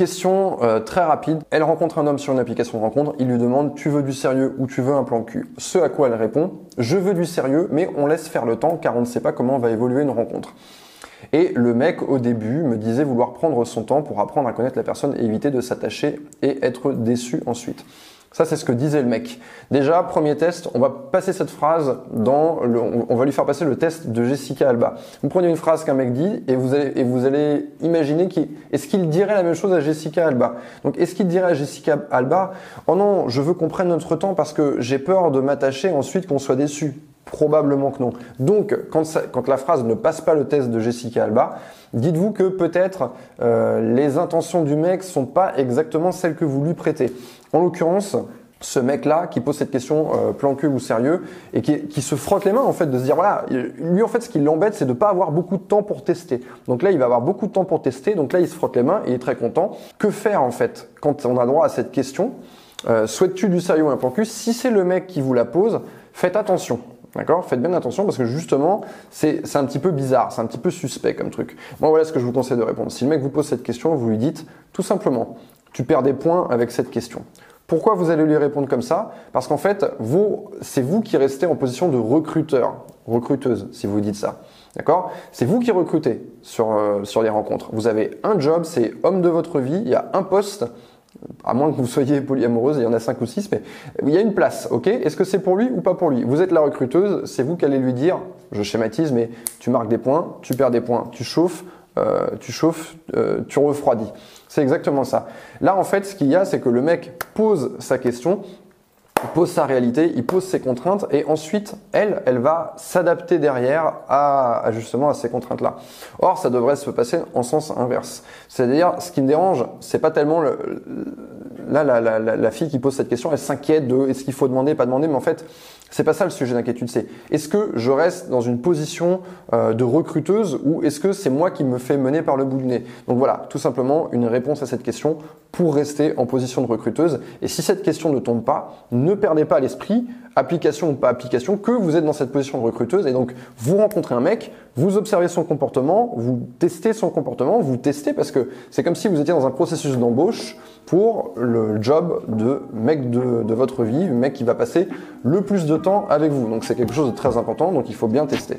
Question euh, très rapide. Elle rencontre un homme sur une application de rencontre. Il lui demande tu veux du sérieux ou tu veux un plan cul? Ce à quoi elle répond je veux du sérieux, mais on laisse faire le temps car on ne sait pas comment va évoluer une rencontre. Et le mec au début me disait vouloir prendre son temps pour apprendre à connaître la personne et éviter de s'attacher et être déçu ensuite. Ça, c'est ce que disait le mec. Déjà, premier test, on va passer cette phrase dans le, on va lui faire passer le test de Jessica Alba. Vous prenez une phrase qu'un mec dit et vous allez, et vous allez imaginer qui, est-ce qu'il dirait la même chose à Jessica Alba? Donc, est-ce qu'il dirait à Jessica Alba, oh non, je veux qu'on prenne notre temps parce que j'ai peur de m'attacher ensuite qu'on soit déçu. Probablement que non. Donc, quand, la phrase ne passe pas le test de Jessica Alba, dites-vous que peut-être euh, les intentions du mec sont pas exactement celles que vous lui prêtez. En l'occurrence, ce mec-là qui pose cette question euh, plan ou sérieux et qui, se frotte les mains en fait de se dire voilà lui en fait ce qui l'embête c'est de pas avoir beaucoup de temps pour tester. Donc là il va avoir beaucoup de temps pour tester donc là il se frotte les mains et il est très content. Que faire en fait quand on a droit à cette question? Euh, souhaites-tu du sérieux ou un plan si c'est le mec qui vous la pose faites attention D'accord? Faites bien attention parce que justement, c'est un petit peu bizarre, c'est un petit peu suspect comme truc. Moi, voilà ce que je vous conseille de répondre. Si le mec vous pose cette question, vous lui dites tout simplement, tu perds des points avec cette question. Pourquoi vous allez lui répondre comme ça? Parce qu'en fait, c'est vous qui restez en position de recruteur, recruteuse, si vous dites ça. D'accord? C'est vous qui recrutez sur, euh, sur les rencontres. Vous avez un job, c'est homme de votre vie, il y a un poste, à moins que vous soyez polyamoureuse, il y en a cinq ou six, mais il y a une place, ok? Est-ce que c'est pour lui ou pas pour lui? Vous êtes la recruteuse, c'est vous qui allez lui dire, je schématise, mais tu marques des points, tu perds des points, tu chauffes, euh, tu chauffes, euh, tu refroidis. C'est exactement ça. Là, en fait, ce qu'il y a, c'est que le mec pose sa question, pose sa réalité, il pose ses contraintes, et ensuite, elle, elle va s'adapter derrière à, justement à ces contraintes-là. Or, ça devrait se passer en sens inverse. C'est-à-dire, ce qui me dérange, c'est pas tellement le, là la, fille qui pose cette question, elle s'inquiète de est-ce qu'il faut demander, pas demander, mais en fait, c'est pas ça le sujet d'inquiétude. C'est est-ce que je reste dans une position euh, de recruteuse ou est-ce que c'est moi qui me fais mener par le bout du nez? Donc voilà, tout simplement une réponse à cette question pour rester en position de recruteuse. Et si cette question ne tombe pas, ne perdez pas l'esprit, application ou pas application, que vous êtes dans cette position de recruteuse et donc vous rencontrez un mec, vous observez son comportement, vous testez son comportement, vous testez parce que c'est comme si vous étiez dans un processus d'embauche pour le job de mec de, votre vie, le mec qui va passer le plus de temps avec vous. Donc c'est quelque chose de très important, donc il faut bien tester.